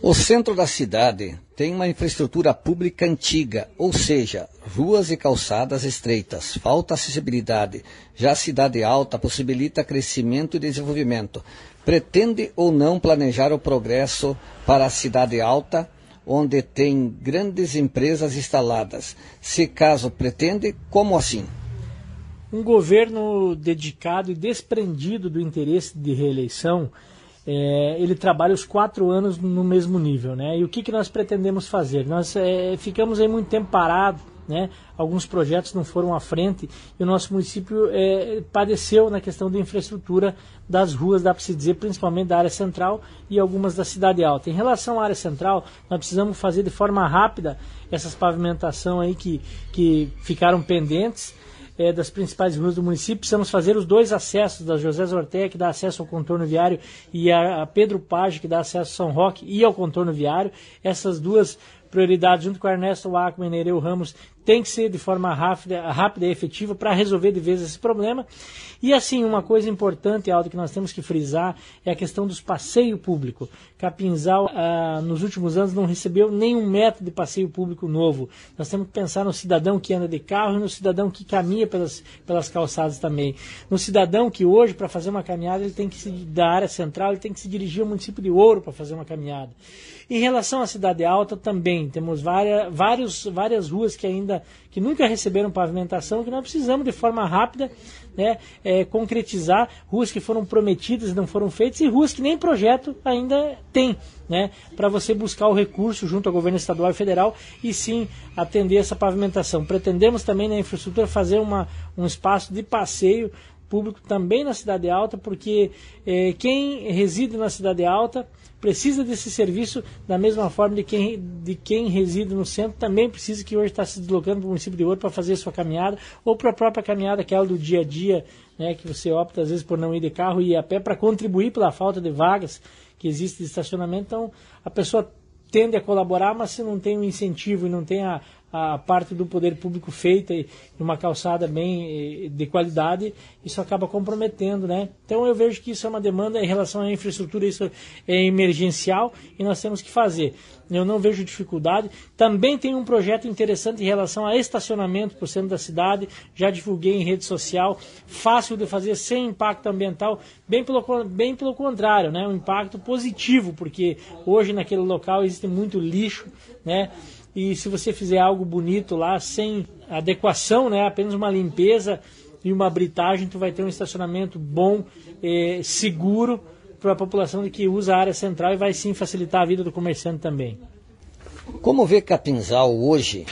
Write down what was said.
O centro da cidade tem uma infraestrutura pública antiga, ou seja, ruas e calçadas estreitas, falta acessibilidade. Já a cidade alta possibilita crescimento e desenvolvimento. Pretende ou não planejar o progresso para a cidade alta, onde tem grandes empresas instaladas? Se caso pretende, como assim? Um governo dedicado e desprendido do interesse de reeleição é, ele trabalha os quatro anos no mesmo nível, né? E o que, que nós pretendemos fazer? Nós é, ficamos aí muito tempo parados, né? Alguns projetos não foram à frente e o nosso município é, padeceu na questão da infraestrutura das ruas, dá para se dizer, principalmente da área central e algumas da cidade alta. Em relação à área central, nós precisamos fazer de forma rápida essas pavimentação aí que, que ficaram pendentes é, das principais ruas do município. Precisamos fazer os dois acessos, da José Zorté, que dá acesso ao contorno viário, e a, a Pedro Page, que dá acesso ao São Roque e ao contorno viário. Essas duas prioridades, junto com Ernesto Acma e Nereu Ramos, tem que ser de forma rápida, rápida e efetiva para resolver de vez esse problema. E assim, uma coisa importante, Aldo, que nós temos que frisar é a questão dos passeios públicos. Capinzal, ah, nos últimos anos, não recebeu nenhum método de passeio público novo. Nós temos que pensar no cidadão que anda de carro e no cidadão que caminha pelas, pelas calçadas também. No cidadão que hoje, para fazer uma caminhada, ele tem que se, da área central, ele tem que se dirigir ao município de Ouro para fazer uma caminhada. Em relação à cidade alta, também temos várias, vários, várias ruas que ainda que nunca receberam pavimentação, que nós precisamos de forma rápida né, é, concretizar ruas que foram prometidas e não foram feitas e ruas que nem projeto ainda tem, né, para você buscar o recurso junto ao governo estadual e federal e sim atender essa pavimentação. Pretendemos também na infraestrutura fazer uma, um espaço de passeio público também na cidade alta, porque é, quem reside na cidade alta precisa desse serviço da mesma forma de quem, de quem reside no centro também precisa que hoje está se deslocando para o município de Ouro para fazer sua caminhada ou para a própria caminhada que é do dia a dia, né, que você opta às vezes por não ir de carro e ir a pé para contribuir pela falta de vagas que existe de estacionamento. Então a pessoa tende a colaborar, mas se não tem um incentivo e não tem a, a parte do poder público feita em uma calçada bem eh, de qualidade, isso acaba comprometendo, né? Então eu vejo que isso é uma demanda em relação à infraestrutura, isso é emergencial e nós temos que fazer. Eu não vejo dificuldade. Também tem um projeto interessante em relação a estacionamento para o centro da cidade, já divulguei em rede social, fácil de fazer, sem impacto ambiental, bem pelo, bem pelo contrário, né? Um impacto positivo, porque hoje naquele local existe muito lixo, né? E se você fizer algo bonito lá, sem adequação, né, apenas uma limpeza e uma britagem, tu vai ter um estacionamento bom, eh, seguro para a população que usa a área central e vai sim facilitar a vida do comerciante também. Como vê Capinzal hoje